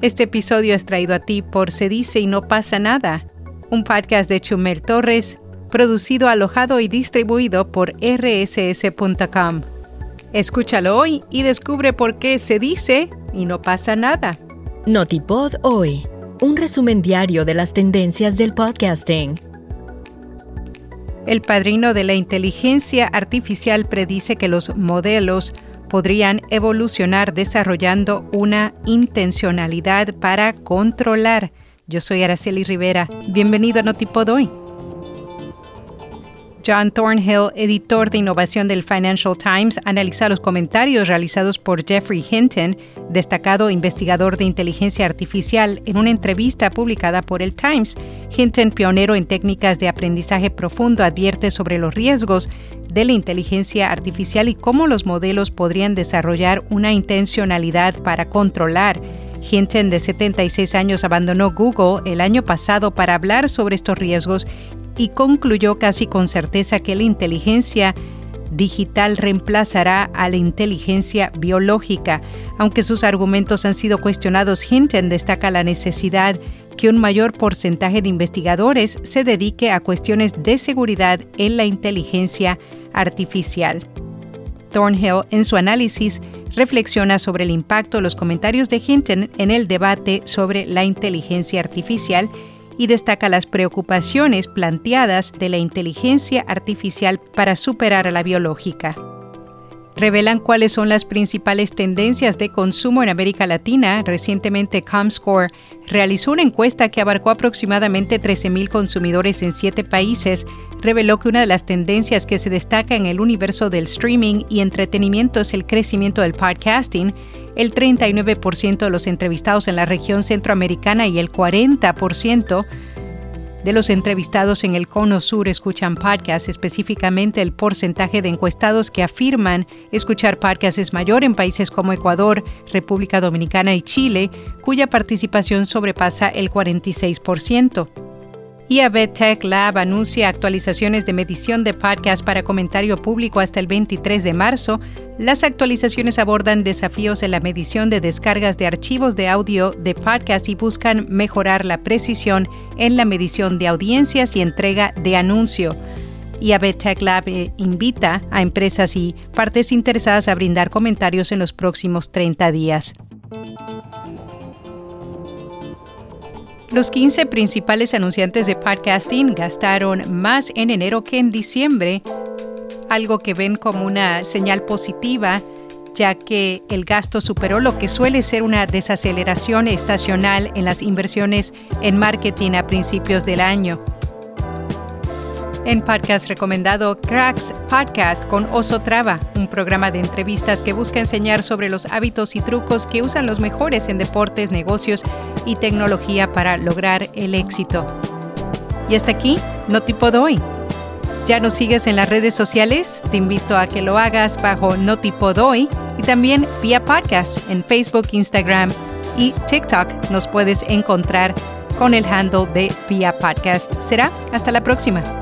Este episodio es traído a ti por Se dice y no pasa nada, un podcast de Chumel Torres, producido, alojado y distribuido por rss.com. Escúchalo hoy y descubre por qué se dice y no pasa nada. Notipod hoy, un resumen diario de las tendencias del podcasting. El padrino de la inteligencia artificial predice que los modelos podrían evolucionar desarrollando una intencionalidad para controlar. Yo soy Araceli Rivera. Bienvenido a Notipod hoy. John Thornhill, editor de innovación del Financial Times, analiza los comentarios realizados por Jeffrey Hinton, destacado investigador de inteligencia artificial, en una entrevista publicada por el Times. Hinton, pionero en técnicas de aprendizaje profundo, advierte sobre los riesgos de la inteligencia artificial y cómo los modelos podrían desarrollar una intencionalidad para controlar. Hinton, de 76 años, abandonó Google el año pasado para hablar sobre estos riesgos y concluyó casi con certeza que la inteligencia digital reemplazará a la inteligencia biológica. Aunque sus argumentos han sido cuestionados, Hinton destaca la necesidad que un mayor porcentaje de investigadores se dedique a cuestiones de seguridad en la inteligencia artificial. Thornhill, en su análisis, reflexiona sobre el impacto de los comentarios de Hinton en el debate sobre la inteligencia artificial y destaca las preocupaciones planteadas de la inteligencia artificial para superar a la biológica. Revelan cuáles son las principales tendencias de consumo en América Latina. Recientemente, ComScore realizó una encuesta que abarcó aproximadamente 13.000 consumidores en siete países. Reveló que una de las tendencias que se destaca en el universo del streaming y entretenimiento es el crecimiento del podcasting el 39% de los entrevistados en la región centroamericana y el 40% de los entrevistados en el Cono Sur escuchan podcasts, específicamente el porcentaje de encuestados que afirman escuchar podcasts es mayor en países como Ecuador, República Dominicana y Chile, cuya participación sobrepasa el 46%. IAB Tech Lab anuncia actualizaciones de medición de podcast para comentario público hasta el 23 de marzo. Las actualizaciones abordan desafíos en la medición de descargas de archivos de audio de podcast y buscan mejorar la precisión en la medición de audiencias y entrega de anuncio. IAB Tech Lab eh, invita a empresas y partes interesadas a brindar comentarios en los próximos 30 días. Los 15 principales anunciantes de podcasting gastaron más en enero que en diciembre, algo que ven como una señal positiva, ya que el gasto superó lo que suele ser una desaceleración estacional en las inversiones en marketing a principios del año. En podcast recomendado Cracks Podcast con Oso Traba, un programa de entrevistas que busca enseñar sobre los hábitos y trucos que usan los mejores en deportes, negocios y tecnología para lograr el éxito. Y hasta aquí, no tipo hoy. ¿Ya nos sigues en las redes sociales? Te invito a que lo hagas bajo No Tipo Doy y también vía podcast en Facebook, Instagram y TikTok. Nos puedes encontrar con el handle de Vía Podcast. Será hasta la próxima.